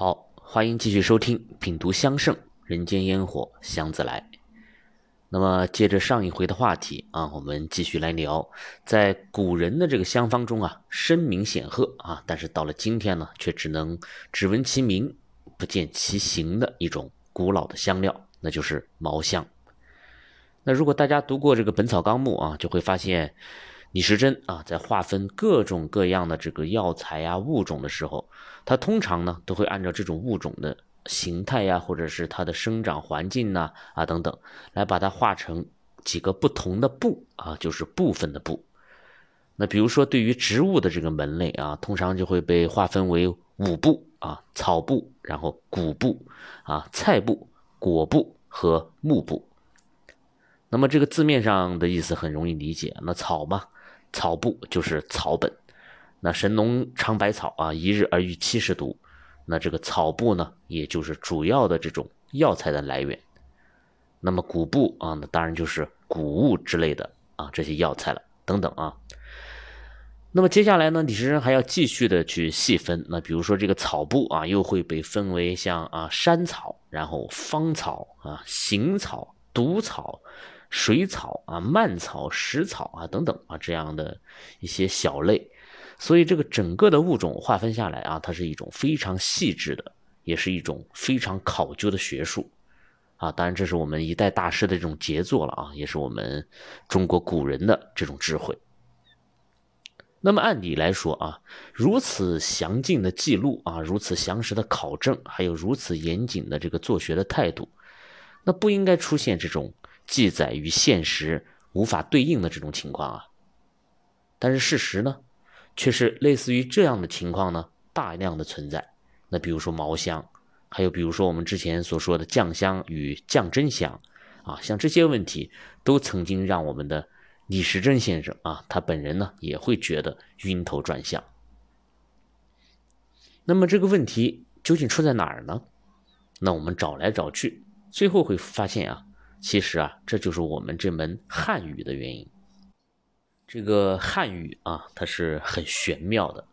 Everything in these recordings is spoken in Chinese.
好，欢迎继续收听《品读香盛人间烟火香自来》。那么，接着上一回的话题啊，我们继续来聊，在古人的这个香方中啊，声名显赫啊，但是到了今天呢，却只能只闻其名，不见其形的一种古老的香料，那就是毛香。那如果大家读过这个《本草纲目》啊，就会发现。李时珍啊，在划分各种各样的这个药材呀物种的时候，它通常呢都会按照这种物种的形态呀，或者是它的生长环境呐啊等等，来把它划成几个不同的部啊，就是部分的部。那比如说对于植物的这个门类啊，通常就会被划分为五部啊：草部，然后谷部啊、菜部、果部和木部。那么这个字面上的意思很容易理解，那草嘛。草部就是草本，那神农尝百草啊，一日而遇七十毒，那这个草部呢，也就是主要的这种药材的来源。那么谷部啊，那当然就是谷物之类的啊，这些药材了，等等啊。那么接下来呢，李时珍还要继续的去细分，那比如说这个草部啊，又会被分为像啊山草，然后芳草啊行草、毒草。水草啊、蔓草、石草啊等等啊，这样的一些小类，所以这个整个的物种划分下来啊，它是一种非常细致的，也是一种非常考究的学术啊。当然，这是我们一代大师的这种杰作了啊，也是我们中国古人的这种智慧。那么按理来说啊，如此详尽的记录啊，如此详实的考证，还有如此严谨的这个做学的态度，那不应该出现这种。记载与现实无法对应的这种情况啊，但是事实呢，却是类似于这样的情况呢，大量的存在。那比如说毛香，还有比如说我们之前所说的酱香与酱真香，啊，像这些问题都曾经让我们的李时珍先生啊，他本人呢也会觉得晕头转向。那么这个问题究竟出在哪儿呢？那我们找来找去，最后会发现啊。其实啊，这就是我们这门汉语的原因。这个汉语啊，它是很玄妙的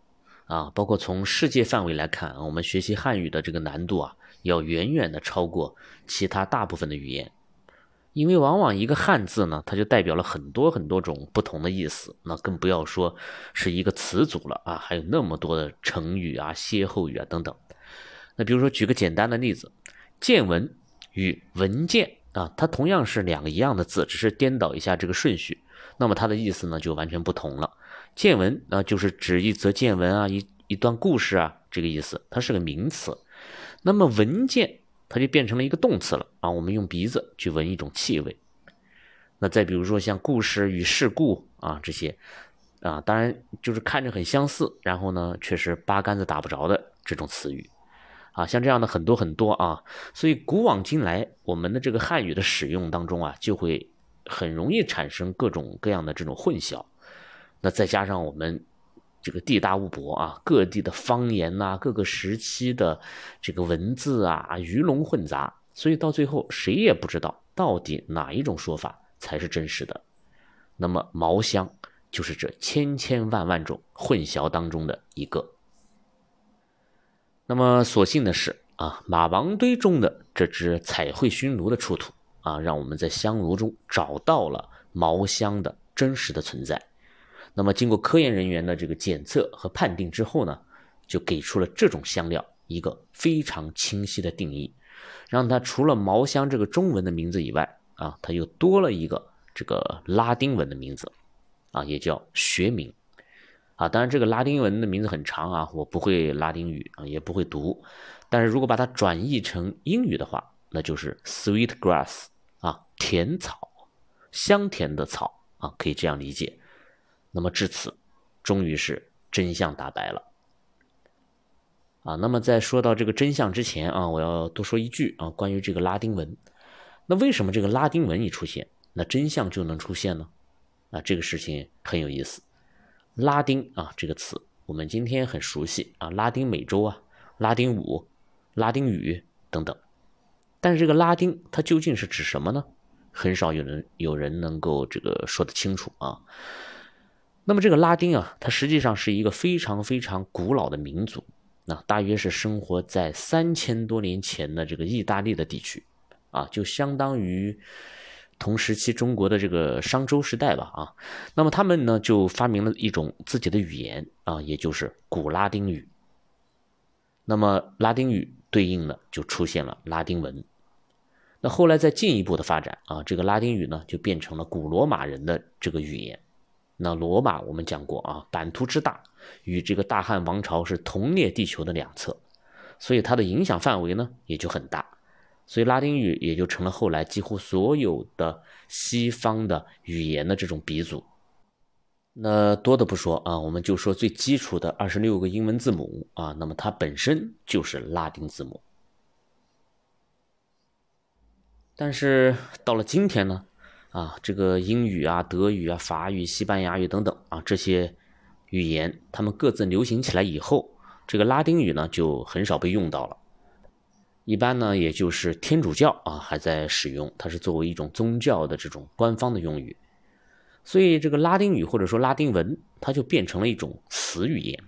啊。包括从世界范围来看，我们学习汉语的这个难度啊，要远远的超过其他大部分的语言。因为往往一个汉字呢，它就代表了很多很多种不同的意思。那更不要说是一个词组了啊，还有那么多的成语啊、歇后语啊等等。那比如说举个简单的例子，见闻与闻见。啊，它同样是两个一样的字，只是颠倒一下这个顺序，那么它的意思呢就完全不同了。见闻啊，就是指一则见闻啊，一一段故事啊，这个意思，它是个名词。那么闻见，它就变成了一个动词了啊，我们用鼻子去闻一种气味。那再比如说像故事与事故啊这些，啊，当然就是看着很相似，然后呢却是八竿子打不着的这种词语。啊，像这样的很多很多啊，所以古往今来，我们的这个汉语的使用当中啊，就会很容易产生各种各样的这种混淆。那再加上我们这个地大物博啊，各地的方言呐，各个时期的这个文字啊，鱼龙混杂，所以到最后谁也不知道到底哪一种说法才是真实的。那么毛香就是这千千万万种混淆当中的一个。那么所幸的是啊，马王堆中的这只彩绘熏炉的出土啊，让我们在香炉中找到了毛香的真实的存在。那么经过科研人员的这个检测和判定之后呢，就给出了这种香料一个非常清晰的定义，让它除了毛香这个中文的名字以外啊，它又多了一个这个拉丁文的名字啊，也叫学名。啊，当然这个拉丁文的名字很长啊，我不会拉丁语啊，也不会读。但是如果把它转译成英语的话，那就是 sweet grass 啊，甜草，香甜的草啊，可以这样理解。那么至此，终于是真相大白了。啊，那么在说到这个真相之前啊，我要多说一句啊，关于这个拉丁文。那为什么这个拉丁文一出现，那真相就能出现呢？啊，这个事情很有意思。拉丁啊，这个词我们今天很熟悉啊，拉丁美洲啊，拉丁舞、拉丁语等等。但是这个拉丁它究竟是指什么呢？很少有人有人能够这个说得清楚啊。那么这个拉丁啊，它实际上是一个非常非常古老的民族那大约是生活在三千多年前的这个意大利的地区，啊，就相当于同时期中国的这个商周时代吧，啊，那么他们呢就发明了一种自己的语言啊，也就是古拉丁语。那么拉丁语对应的就出现了拉丁文。那后来再进一步的发展啊，这个拉丁语呢就变成了古罗马人的这个语言。那罗马我们讲过啊，版图之大，与这个大汉王朝是同列地球的两侧，所以它的影响范围呢也就很大，所以拉丁语也就成了后来几乎所有的西方的语言的这种鼻祖。那多的不说啊，我们就说最基础的二十六个英文字母啊，那么它本身就是拉丁字母。但是到了今天呢？啊，这个英语啊、德语啊、法语、西班牙语等等啊，这些语言，他们各自流行起来以后，这个拉丁语呢就很少被用到了。一般呢，也就是天主教啊还在使用，它是作为一种宗教的这种官方的用语。所以这个拉丁语或者说拉丁文，它就变成了一种死语言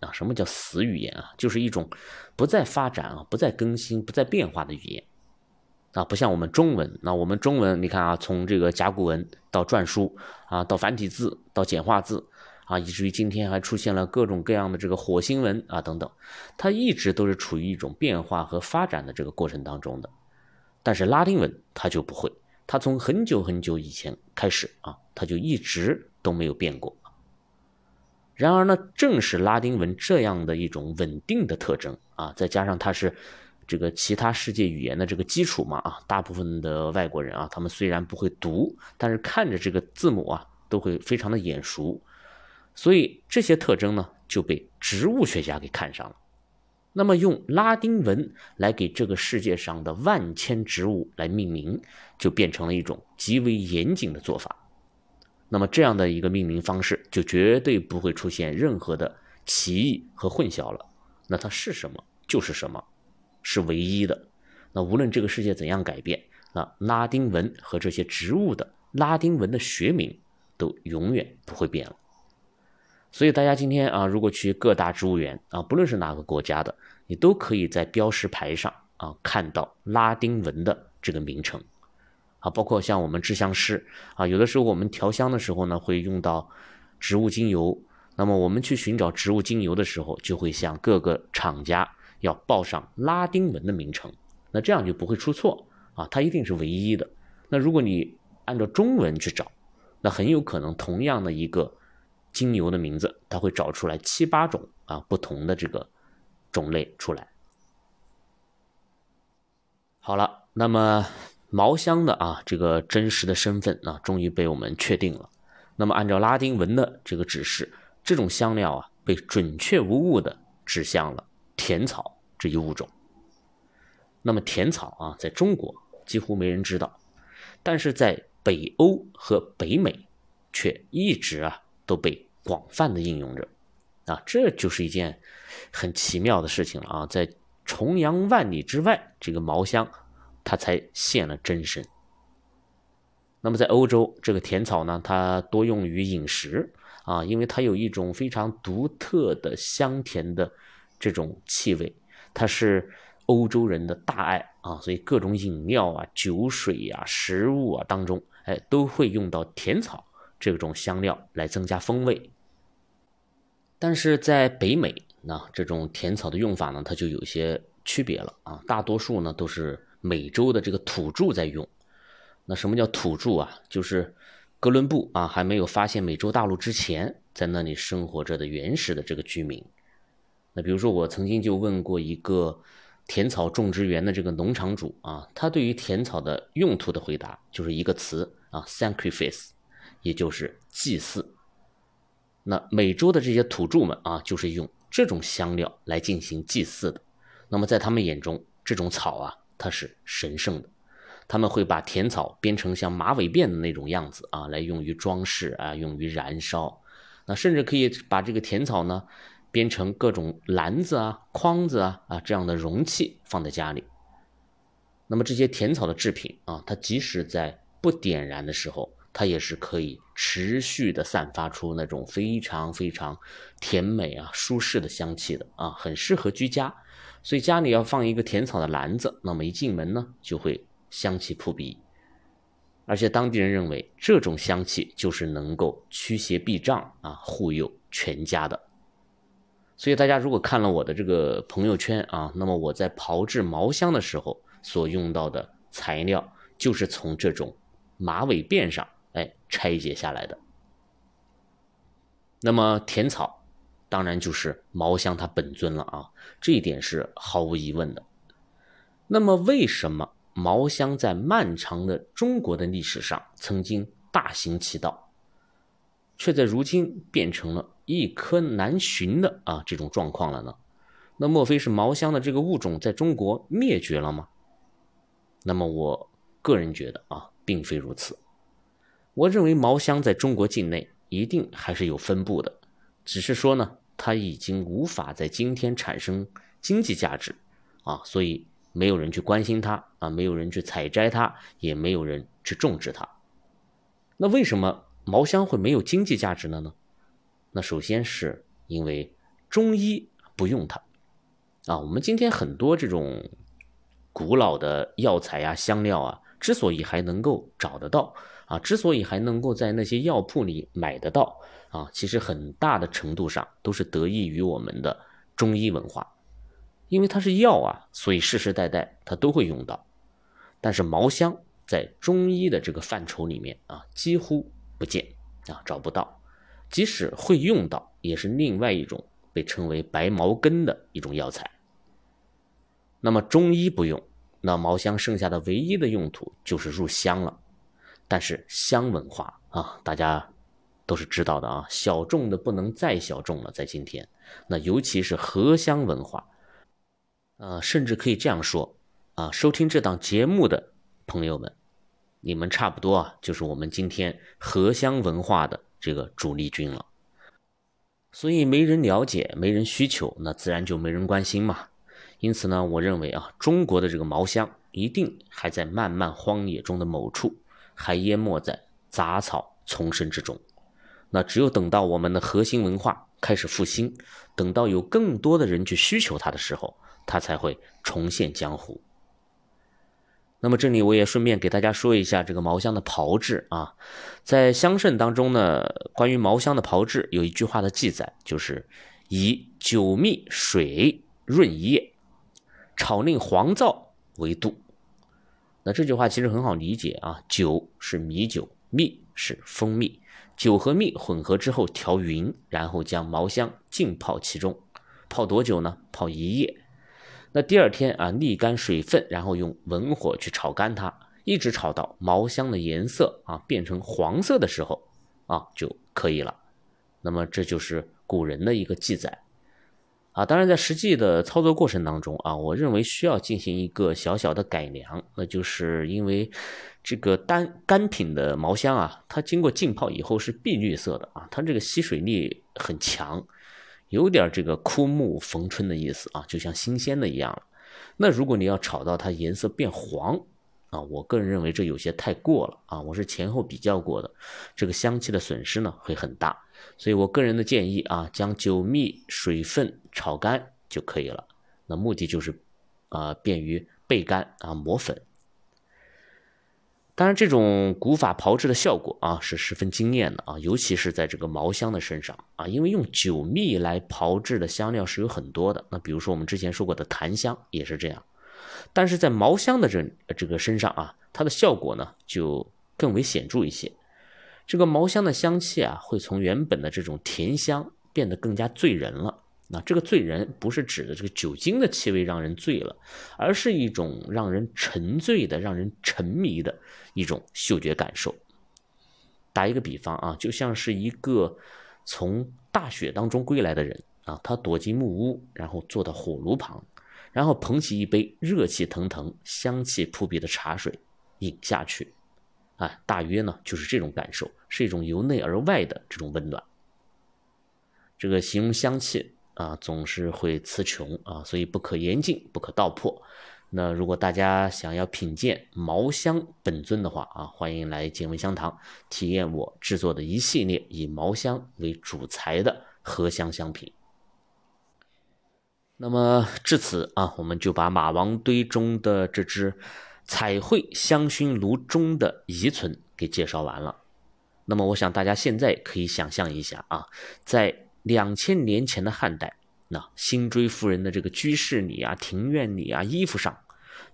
啊。什么叫死语言啊？就是一种不再发展啊、不再更新、不再变化的语言。啊，不像我们中文，那我们中文，你看啊，从这个甲骨文到篆书啊，到繁体字，到简化字啊，以至于今天还出现了各种各样的这个火星文啊等等，它一直都是处于一种变化和发展的这个过程当中的。但是拉丁文它就不会，它从很久很久以前开始啊，它就一直都没有变过。然而呢，正是拉丁文这样的一种稳定的特征啊，再加上它是。这个其他世界语言的这个基础嘛啊，大部分的外国人啊，他们虽然不会读，但是看着这个字母啊，都会非常的眼熟，所以这些特征呢就被植物学家给看上了。那么用拉丁文来给这个世界上的万千植物来命名，就变成了一种极为严谨的做法。那么这样的一个命名方式，就绝对不会出现任何的歧义和混淆了。那它是什么就是什么。是唯一的。那无论这个世界怎样改变，那拉丁文和这些植物的拉丁文的学名都永远不会变了。所以大家今天啊，如果去各大植物园啊，不论是哪个国家的，你都可以在标识牌上啊看到拉丁文的这个名称啊。包括像我们制香师啊，有的时候我们调香的时候呢，会用到植物精油。那么我们去寻找植物精油的时候，就会向各个厂家。要报上拉丁文的名称，那这样就不会出错啊，它一定是唯一的。那如果你按照中文去找，那很有可能同样的一个精油的名字，它会找出来七八种啊不同的这个种类出来。好了，那么毛香的啊这个真实的身份啊，终于被我们确定了。那么按照拉丁文的这个指示，这种香料啊被准确无误的指向了甜草。这一物种，那么甜草啊，在中国几乎没人知道，但是在北欧和北美，却一直啊都被广泛的应用着，啊，这就是一件很奇妙的事情了啊，在重洋万里之外，这个毛香它才现了真身。那么在欧洲，这个甜草呢，它多用于饮食啊，因为它有一种非常独特的香甜的这种气味。它是欧洲人的大爱啊，所以各种饮料啊、酒水呀、食物啊当中，哎，都会用到甜草这种香料来增加风味。但是在北美，那这种甜草的用法呢，它就有些区别了啊。大多数呢都是美洲的这个土著在用。那什么叫土著啊？就是哥伦布啊还没有发现美洲大陆之前，在那里生活着的原始的这个居民。那比如说，我曾经就问过一个甜草种植园的这个农场主啊，他对于甜草的用途的回答就是一个词啊，sacrifice，也就是祭祀。那美洲的这些土著们啊，就是用这种香料来进行祭祀的。那么在他们眼中，这种草啊，它是神圣的。他们会把甜草编成像马尾辫的那种样子啊，来用于装饰啊，用于燃烧。那甚至可以把这个甜草呢。编成各种篮子啊、筐子啊啊这样的容器放在家里。那么这些甜草的制品啊，它即使在不点燃的时候，它也是可以持续的散发出那种非常非常甜美啊、舒适的香气的啊，很适合居家。所以家里要放一个甜草的篮子，那么一进门呢，就会香气扑鼻。而且当地人认为，这种香气就是能够驱邪避障啊，护佑全家的。所以大家如果看了我的这个朋友圈啊，那么我在炮制毛香的时候所用到的材料，就是从这种马尾辫上哎拆解下来的。那么甜草。当然就是毛香它本尊了啊，这一点是毫无疑问的。那么为什么毛香在漫长的中国的历史上曾经大行其道，却在如今变成了一颗难寻的啊这种状况了呢？那莫非是毛香的这个物种在中国灭绝了吗？那么我个人觉得啊，并非如此。我认为毛香在中国境内一定还是有分布的，只是说呢。它已经无法在今天产生经济价值，啊，所以没有人去关心它，啊，没有人去采摘它，也没有人去种植它。那为什么毛香会没有经济价值了呢？那首先是因为中医不用它，啊，我们今天很多这种古老的药材呀、香料啊，之所以还能够找得到，啊，之所以还能够在那些药铺里买得到。啊，其实很大的程度上都是得益于我们的中医文化，因为它是药啊，所以世世代代它都会用到。但是毛香在中医的这个范畴里面啊，几乎不见啊，找不到。即使会用到，也是另外一种被称为白毛根的一种药材。那么中医不用，那毛香剩下的唯一的用途就是入香了。但是香文化啊，大家。都是知道的啊，小众的不能再小众了，在今天，那尤其是荷香文化，呃，甚至可以这样说啊，收听这档节目的朋友们，你们差不多啊，就是我们今天荷香文化的这个主力军了。所以没人了解，没人需求，那自然就没人关心嘛。因此呢，我认为啊，中国的这个毛香一定还在漫漫荒野中的某处，还淹没在杂草丛生之中。那只有等到我们的核心文化开始复兴，等到有更多的人去需求它的时候，它才会重现江湖。那么这里我也顺便给大家说一下这个毛香的炮制啊，在香圣当中呢，关于毛香的炮制有一句话的记载，就是以酒蜜水润一夜，炒令黄皂为度。那这句话其实很好理解啊，酒是米酒，蜜是蜂蜜。酒和蜜混合之后调匀，然后将毛香浸泡其中，泡多久呢？泡一夜。那第二天啊，沥干水分，然后用文火去炒干它，一直炒到毛香的颜色啊变成黄色的时候啊就可以了。那么这就是古人的一个记载。啊，当然，在实际的操作过程当中啊，我认为需要进行一个小小的改良，那就是因为这个单干品的毛香啊，它经过浸泡以后是碧绿色的啊，它这个吸水力很强，有点这个枯木逢春的意思啊，就像新鲜的一样了。那如果你要炒到它颜色变黄啊，我个人认为这有些太过了啊，我是前后比较过的，这个香气的损失呢会很大。所以我个人的建议啊，将酒蜜水分炒干就可以了。那目的就是，啊，便于焙干啊磨粉。当然，这种古法炮制的效果啊是十分惊艳的啊，尤其是在这个毛香的身上啊，因为用酒蜜来炮制的香料是有很多的。那比如说我们之前说过的檀香也是这样，但是在毛香的这这个身上啊，它的效果呢就更为显著一些。这个毛香的香气啊，会从原本的这种甜香变得更加醉人了。那这个醉人不是指的这个酒精的气味让人醉了，而是一种让人沉醉的、让人沉迷的一种嗅觉感受。打一个比方啊，就像是一个从大雪当中归来的人啊，他躲进木屋，然后坐到火炉旁，然后捧起一杯热气腾腾、香气扑鼻的茶水饮下去。啊，大约呢就是这种感受，是一种由内而外的这种温暖。这个形容香气啊，总是会词穷啊，所以不可言尽，不可道破。那如果大家想要品鉴茅香本尊的话啊，欢迎来见闻香堂体验我制作的一系列以茅香为主材的合香香品。那么至此啊，我们就把马王堆中的这只彩绘香薰炉中的遗存给介绍完了。那么我想大家现在可以想象一下啊，在两千年前的汉代，那辛追夫人的这个居室里啊、庭院里啊、衣服上。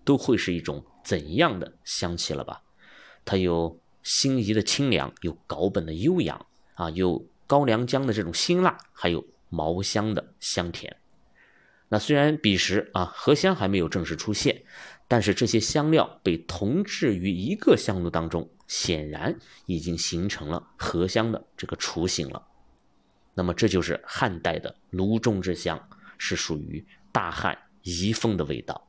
都会是一种怎样的香气了吧？它有辛夷的清凉，有稿本的悠扬啊，有高良姜的这种辛辣，还有毛香的香甜。那虽然彼时啊荷香还没有正式出现，但是这些香料被同置于一个香炉当中，显然已经形成了荷香的这个雏形了。那么这就是汉代的炉中之香，是属于大汉遗风的味道。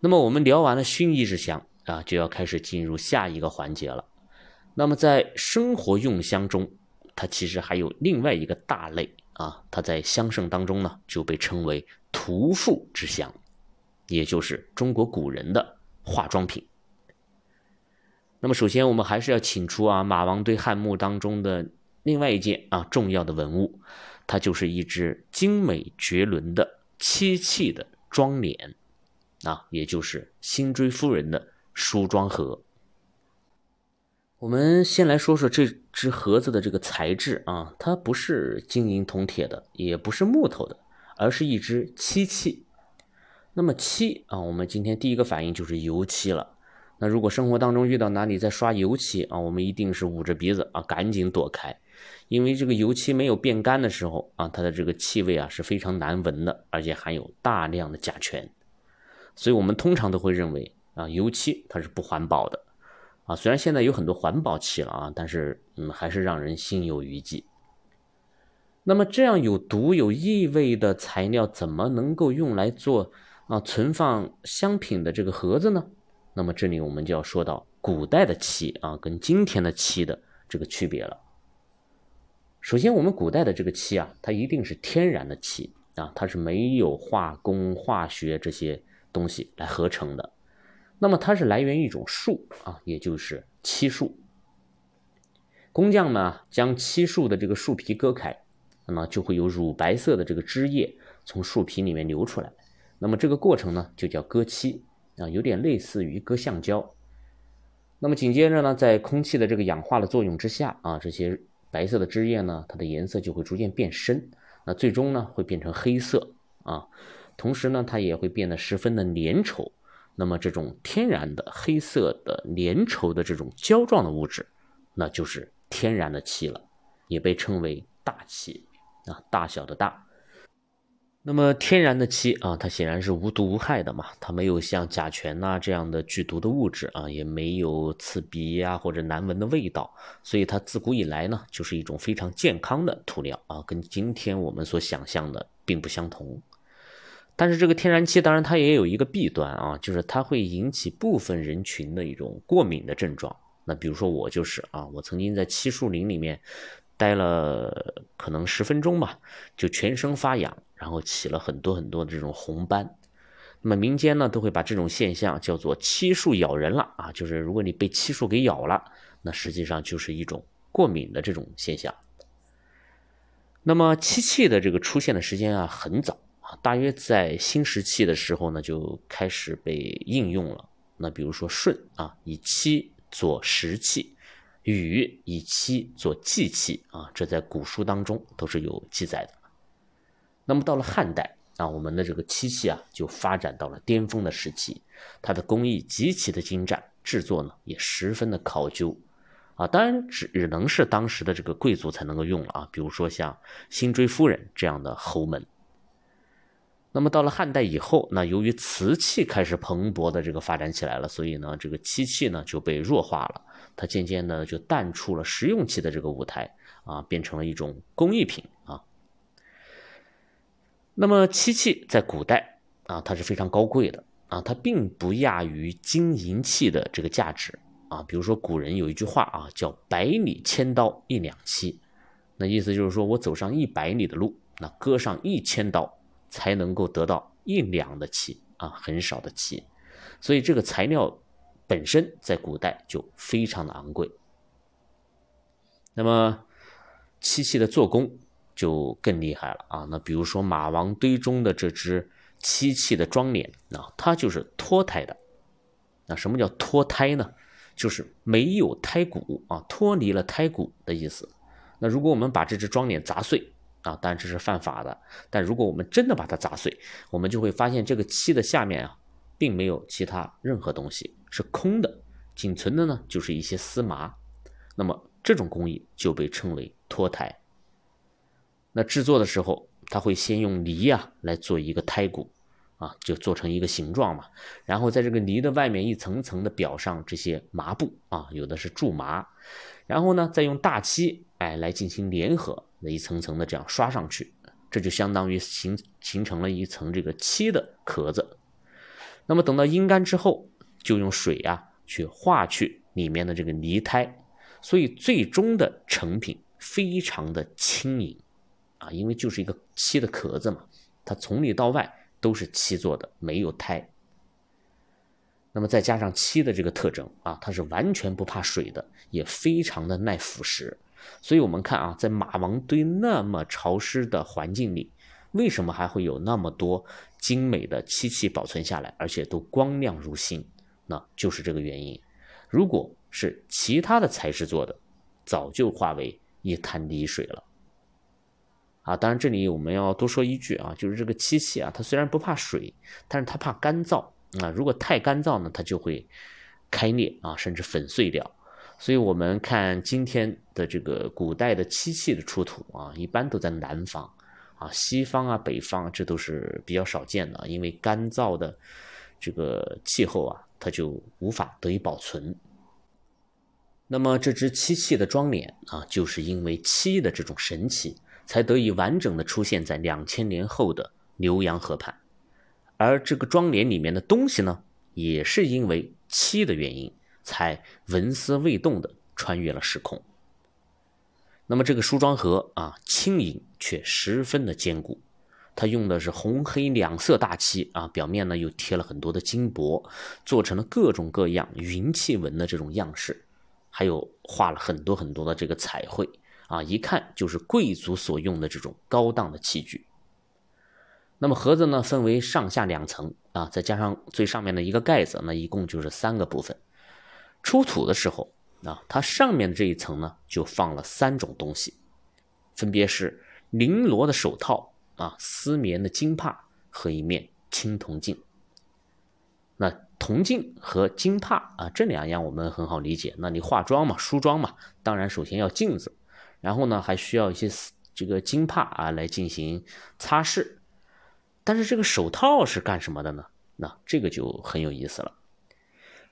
那么我们聊完了薰衣之香啊，就要开始进入下一个环节了。那么在生活用香中，它其实还有另外一个大类啊，它在香圣当中呢就被称为涂覆之香，也就是中国古人的化妆品。那么首先我们还是要请出啊马王堆汉墓当中的另外一件啊重要的文物，它就是一只精美绝伦的漆器的妆奁。啊，也就是辛追夫人的梳妆盒。我们先来说说这只盒子的这个材质啊，它不是金银铜铁的，也不是木头的，而是一只漆器。那么漆啊，我们今天第一个反应就是油漆了。那如果生活当中遇到哪里在刷油漆啊，我们一定是捂着鼻子啊，赶紧躲开，因为这个油漆没有变干的时候啊，它的这个气味啊是非常难闻的，而且含有大量的甲醛。所以我们通常都会认为啊，油漆它是不环保的，啊，虽然现在有很多环保漆了啊，但是嗯，还是让人心有余悸。那么这样有毒有异味的材料，怎么能够用来做啊存放香品的这个盒子呢？那么这里我们就要说到古代的漆啊，跟今天的漆的这个区别了。首先，我们古代的这个漆啊，它一定是天然的漆啊，它是没有化工、化学这些。东西来合成的，那么它是来源于一种树啊，也就是漆树。工匠呢将漆树的这个树皮割开，那么就会有乳白色的这个汁液从树皮里面流出来。那么这个过程呢就叫割漆啊，有点类似于割橡胶。那么紧接着呢，在空气的这个氧化的作用之下啊，这些白色的汁液呢，它的颜色就会逐渐变深，那最终呢会变成黑色啊。同时呢，它也会变得十分的粘稠。那么这种天然的黑色的粘稠的这种胶状的物质，那就是天然的漆了，也被称为大漆啊，大小的大。那么天然的漆啊，它显然是无毒无害的嘛，它没有像甲醛呐这样的剧毒的物质啊，也没有刺鼻呀或者难闻的味道，所以它自古以来呢，就是一种非常健康的涂料啊，跟今天我们所想象的并不相同。但是这个天然气当然它也有一个弊端啊，就是它会引起部分人群的一种过敏的症状。那比如说我就是啊，我曾经在漆树林里面待了可能十分钟吧，就全身发痒，然后起了很多很多的这种红斑。那么民间呢都会把这种现象叫做漆树咬人了啊，就是如果你被漆树给咬了，那实际上就是一种过敏的这种现象。那么漆器的这个出现的时间啊很早。大约在新石器的时候呢，就开始被应用了。那比如说舜啊，以漆做石器；禹以漆做祭器啊，这在古书当中都是有记载的。那么到了汉代啊，我们的这个漆器啊，就发展到了巅峰的时期，它的工艺极其的精湛，制作呢也十分的考究啊。当然只能是当时的这个贵族才能够用了啊，比如说像辛追夫人这样的侯门。那么到了汉代以后，那由于瓷器开始蓬勃的这个发展起来了，所以呢，这个漆器呢就被弱化了，它渐渐的就淡出了实用器的这个舞台啊，变成了一种工艺品啊。那么漆器在古代啊，它是非常高贵的啊，它并不亚于金银器的这个价值啊。比如说古人有一句话啊，叫“百里千刀一两漆”，那意思就是说我走上一百里的路，那割上一千刀。才能够得到一两的漆啊，很少的漆，所以这个材料本身在古代就非常的昂贵。那么漆器的做工就更厉害了啊！那比如说马王堆中的这只漆器的装脸啊，它就是脱胎的。那什么叫脱胎呢？就是没有胎骨啊，脱离了胎骨的意思。那如果我们把这只装脸砸碎啊，当然这是犯法的。但如果我们真的把它砸碎，我们就会发现这个漆的下面啊，并没有其他任何东西，是空的，仅存的呢就是一些丝麻。那么这种工艺就被称为脱胎。那制作的时候，他会先用泥呀来做一个胎骨。啊，就做成一个形状嘛，然后在这个泥的外面一层层的裱上这些麻布啊，有的是苎麻，然后呢，再用大漆哎来进行粘合，那一层层的这样刷上去，这就相当于形形成了一层这个漆的壳子。那么等到阴干之后，就用水啊去化去里面的这个泥胎，所以最终的成品非常的轻盈啊，因为就是一个漆的壳子嘛，它从里到外。都是漆做的，没有胎。那么再加上漆的这个特征啊，它是完全不怕水的，也非常的耐腐蚀。所以，我们看啊，在马王堆那么潮湿的环境里，为什么还会有那么多精美的漆器保存下来，而且都光亮如新？那就是这个原因。如果是其他的材质做的，早就化为一滩泥水了。啊，当然这里我们要多说一句啊，就是这个漆器啊，它虽然不怕水，但是它怕干燥啊。如果太干燥呢，它就会开裂啊，甚至粉碎掉。所以我们看今天的这个古代的漆器的出土啊，一般都在南方啊，西方啊、北方这都是比较少见的，因为干燥的这个气候啊，它就无法得以保存。那么这只漆器的装脸啊，就是因为漆的这种神奇。才得以完整的出现在两千年后的浏阳河畔，而这个庄帘里面的东西呢，也是因为漆的原因，才纹丝未动的穿越了时空。那么这个梳妆盒啊，轻盈却十分的坚固，它用的是红黑两色大漆啊，表面呢又贴了很多的金箔，做成了各种各样云气纹的这种样式，还有画了很多很多的这个彩绘。啊，一看就是贵族所用的这种高档的器具。那么盒子呢，分为上下两层啊，再加上最上面的一个盖子，那一共就是三个部分。出土的时候啊，它上面的这一层呢，就放了三种东西，分别是绫罗的手套啊、丝棉的金帕和一面青铜镜。那铜镜和金帕啊，这两样我们很好理解。那你化妆嘛，梳妆嘛，当然首先要镜子。然后呢，还需要一些这个金帕啊来进行擦拭，但是这个手套是干什么的呢？那这个就很有意思了。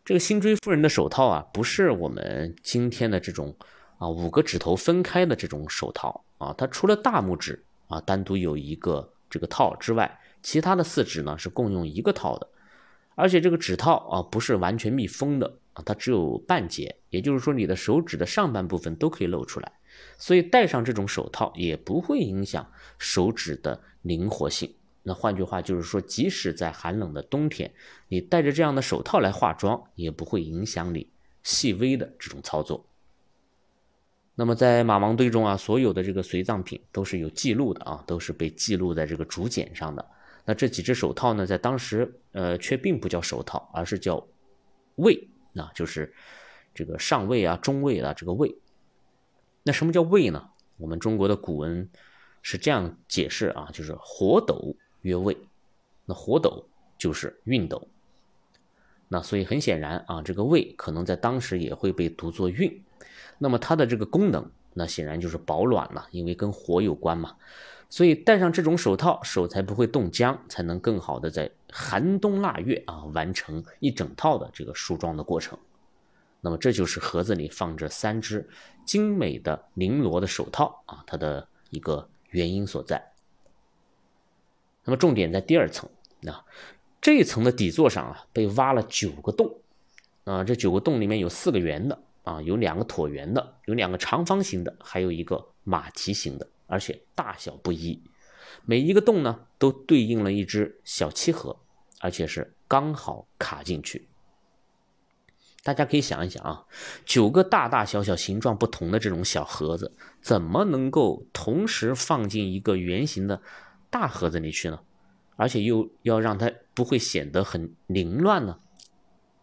这个辛追夫人的手套啊，不是我们今天的这种啊五个指头分开的这种手套啊，它除了大拇指啊单独有一个这个套之外，其他的四指呢是共用一个套的，而且这个指套啊不是完全密封的啊，它只有半截，也就是说你的手指的上半部分都可以露出来。所以戴上这种手套也不会影响手指的灵活性。那换句话就是说，即使在寒冷的冬天，你戴着这样的手套来化妆，也不会影响你细微的这种操作。那么在马王堆中啊，所有的这个随葬品都是有记录的啊，都是被记录在这个竹简上的。那这几只手套呢，在当时呃却并不叫手套，而是叫卫，那就是这个上位啊、中位啊这个位。那什么叫位呢？我们中国的古文是这样解释啊，就是火斗曰位，那火斗就是熨斗。那所以很显然啊，这个胃可能在当时也会被读作熨。那么它的这个功能，那显然就是保暖了，因为跟火有关嘛。所以戴上这种手套，手才不会冻僵，才能更好的在寒冬腊月啊完成一整套的这个梳妆的过程。那么这就是盒子里放着三只精美的绫罗的手套啊，它的一个原因所在。那么重点在第二层，啊这一层的底座上啊被挖了九个洞，啊这九个洞里面有四个圆的啊，有两个椭圆的，有两个长方形的，还有一个马蹄形的，而且大小不一。每一个洞呢都对应了一只小漆盒而且是刚好卡进去。大家可以想一想啊，九个大大小小、形状不同的这种小盒子，怎么能够同时放进一个圆形的大盒子里去呢？而且又要让它不会显得很凌乱呢？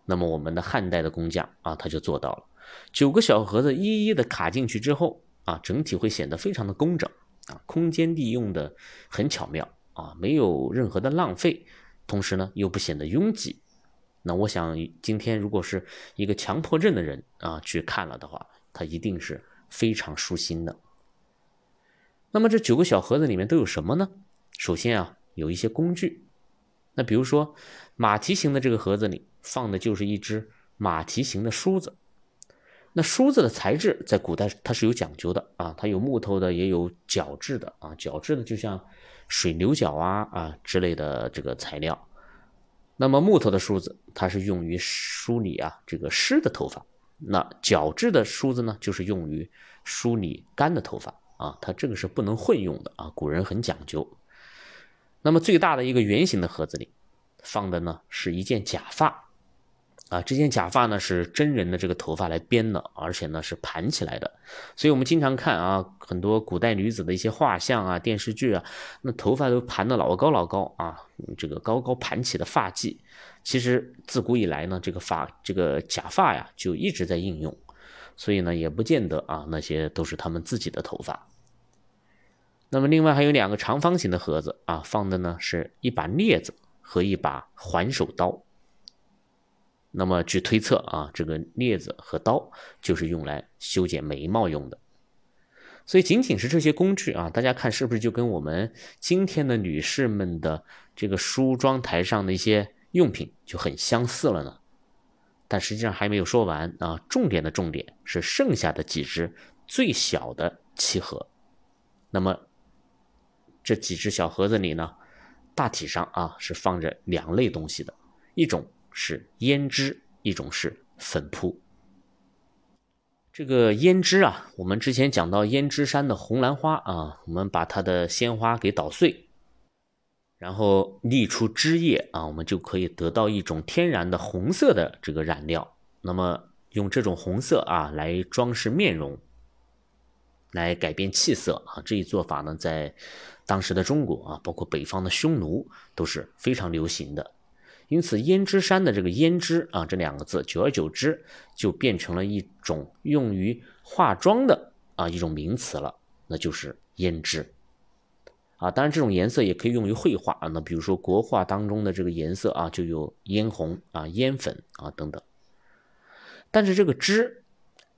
那么我们的汉代的工匠啊，他就做到了，九个小盒子一一的卡进去之后啊，整体会显得非常的工整啊，空间利用的很巧妙啊，没有任何的浪费，同时呢又不显得拥挤。那我想今天如果是一个强迫症的人啊去看了的话，他一定是非常舒心的。那么这九个小盒子里面都有什么呢？首先啊，有一些工具。那比如说马蹄形的这个盒子里放的就是一只马蹄形的梳子。那梳子的材质在古代它是有讲究的啊，它有木头的，也有角质的啊，角质的就像水牛角啊啊之类的这个材料。那么木头的梳子，它是用于梳理啊这个湿的头发；那角质的梳子呢，就是用于梳理干的头发啊。它这个是不能混用的啊，古人很讲究。那么最大的一个圆形的盒子里，放的呢是一件假发。啊，这件假发呢是真人的这个头发来编的，而且呢是盘起来的，所以我们经常看啊，很多古代女子的一些画像啊、电视剧啊，那头发都盘的老高老高啊，这个高高盘起的发髻，其实自古以来呢，这个发这个假发呀就一直在应用，所以呢也不见得啊那些都是他们自己的头发。那么另外还有两个长方形的盒子啊，放的呢是一把镊子和一把环手刀。那么据推测啊，这个镊子和刀就是用来修剪眉毛用的，所以仅仅是这些工具啊，大家看是不是就跟我们今天的女士们的这个梳妆台上的一些用品就很相似了呢？但实际上还没有说完啊，重点的重点是剩下的几只最小的漆盒。那么这几只小盒子里呢，大体上啊是放着两类东西的，一种。是胭脂，一种是粉扑。这个胭脂啊，我们之前讲到胭脂山的红兰花啊，我们把它的鲜花给捣碎，然后沥出汁液啊，我们就可以得到一种天然的红色的这个染料。那么用这种红色啊来装饰面容，来改变气色啊，这一做法呢，在当时的中国啊，包括北方的匈奴都是非常流行的。因此，胭脂山的这个胭脂啊，这两个字，久而久之就变成了一种用于化妆的啊一种名词了，那就是胭脂啊。当然，这种颜色也可以用于绘画啊。那比如说国画当中的这个颜色啊，就有嫣红啊、嫣粉啊等等。但是这个脂，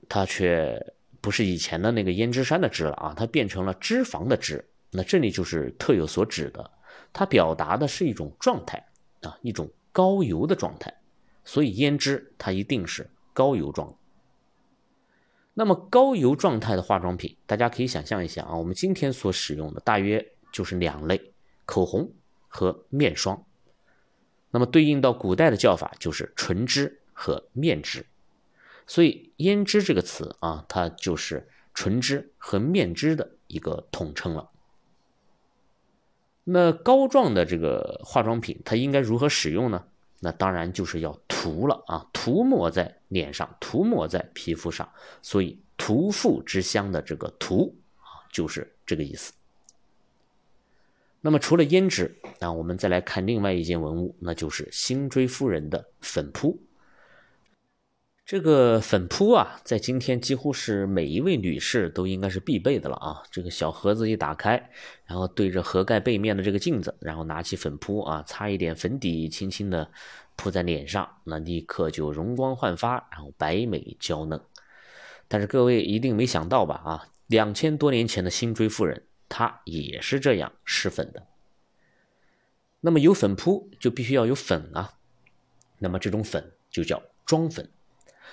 它却不是以前的那个胭脂山的脂了啊，它变成了脂肪的脂。那这里就是特有所指的，它表达的是一种状态啊，一种。高油的状态，所以胭脂它一定是高油状。那么高油状态的化妆品，大家可以想象一下啊，我们今天所使用的大约就是两类：口红和面霜。那么对应到古代的叫法就是唇脂和面脂。所以胭脂这个词啊，它就是唇脂和面脂的一个统称了。那膏状的这个化妆品，它应该如何使用呢？那当然就是要涂了啊，涂抹在脸上，涂抹在皮肤上。所以“涂腹之香”的这个“涂”啊，就是这个意思。那么除了胭脂，那我们再来看另外一件文物，那就是辛追夫人的粉扑。这个粉扑啊，在今天几乎是每一位女士都应该是必备的了啊！这个小盒子一打开，然后对着盒盖背面的这个镜子，然后拿起粉扑啊，擦一点粉底，轻轻的扑在脸上，那立刻就容光焕发，然后白美娇嫩。但是各位一定没想到吧？啊，两千多年前的辛追夫人，她也是这样施粉的。那么有粉扑就必须要有粉啊，那么这种粉就叫妆粉。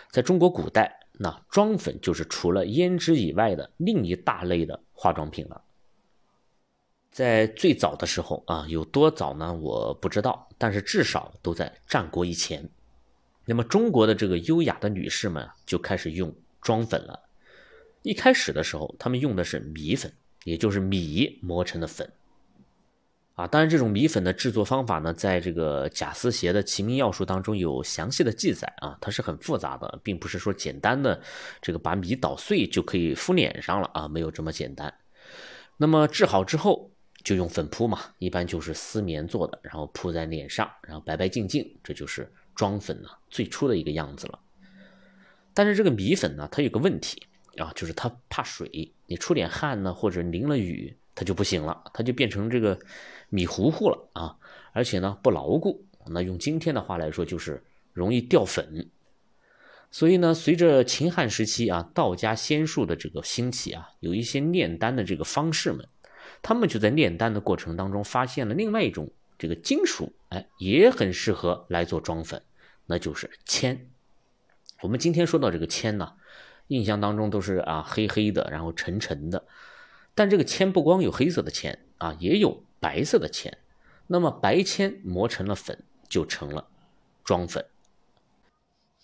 在中国古代，那妆粉就是除了胭脂以外的另一大类的化妆品了。在最早的时候啊，有多早呢？我不知道，但是至少都在战国以前。那么中国的这个优雅的女士们就开始用妆粉了。一开始的时候，她们用的是米粉，也就是米磨成的粉。啊，当然这种米粉的制作方法呢，在这个贾思勰的《齐民要术》当中有详细的记载啊，它是很复杂的，并不是说简单的这个把米捣碎就可以敷脸上了啊，没有这么简单。那么制好之后就用粉扑嘛，一般就是丝棉做的，然后铺在脸上，然后白白净净，这就是装粉呢最初的一个样子了。但是这个米粉呢，它有个问题啊，就是它怕水，你出点汗呢，或者淋了雨，它就不行了，它就变成这个。米糊糊了啊，而且呢不牢固，那用今天的话来说就是容易掉粉。所以呢，随着秦汉时期啊道家仙术的这个兴起啊，有一些炼丹的这个方士们，他们就在炼丹的过程当中发现了另外一种这个金属，哎，也很适合来做装粉，那就是铅。我们今天说到这个铅呢，印象当中都是啊黑黑的，然后沉沉的，但这个铅不光有黑色的铅啊，也有。白色的铅，那么白铅磨成了粉，就成了装粉。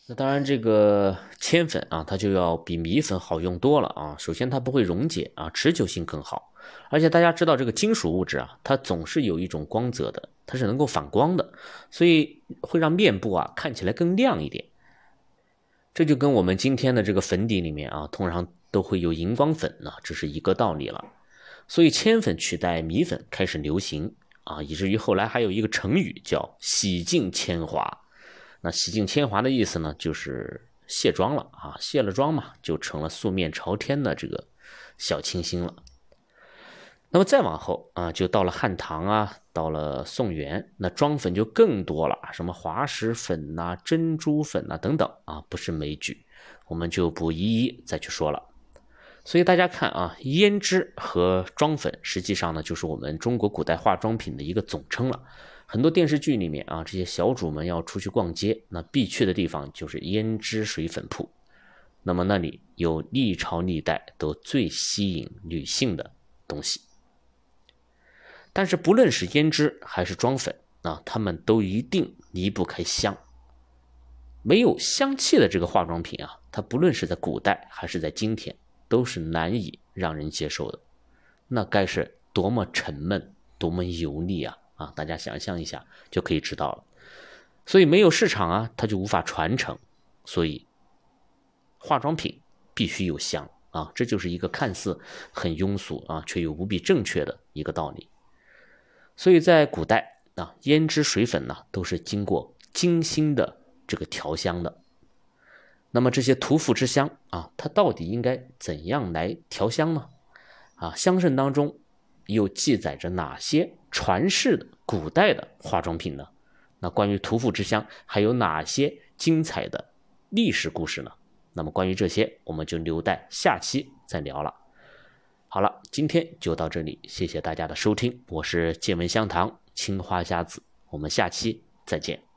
那当然，这个铅粉啊，它就要比米粉好用多了啊。首先，它不会溶解啊，持久性更好。而且大家知道，这个金属物质啊，它总是有一种光泽的，它是能够反光的，所以会让面部啊看起来更亮一点。这就跟我们今天的这个粉底里面啊，通常都会有荧光粉呢，这是一个道理了。所以铅粉取代米粉开始流行啊，以至于后来还有一个成语叫“洗净铅华”。那“洗净铅华”的意思呢，就是卸妆了啊，卸了妆嘛，就成了素面朝天的这个小清新了。那么再往后啊，就到了汉唐啊，到了宋元，那妆粉就更多了，什么滑石粉呐、珍珠粉呐等等啊，不胜枚举，我们就不一一再去说了。所以大家看啊，胭脂和妆粉实际上呢，就是我们中国古代化妆品的一个总称了。很多电视剧里面啊，这些小主们要出去逛街，那必去的地方就是胭脂水粉铺。那么那里有历朝历代都最吸引女性的东西。但是不论是胭脂还是妆粉啊，它们都一定离不开香。没有香气的这个化妆品啊，它不论是在古代还是在今天。都是难以让人接受的，那该是多么沉闷、多么油腻啊！啊，大家想象一下就可以知道了。所以没有市场啊，它就无法传承。所以化妆品必须有香啊，这就是一个看似很庸俗啊，却又无比正确的一个道理。所以在古代啊，胭脂水粉呢，都是经过精心的这个调香的。那么这些屠夫之乡啊，它到底应该怎样来调香呢？啊，香圣当中又记载着哪些传世的古代的化妆品呢？那关于屠夫之乡还有哪些精彩的历史故事呢？那么关于这些，我们就留待下期再聊了。好了，今天就到这里，谢谢大家的收听，我是见闻香堂青花家子，我们下期再见。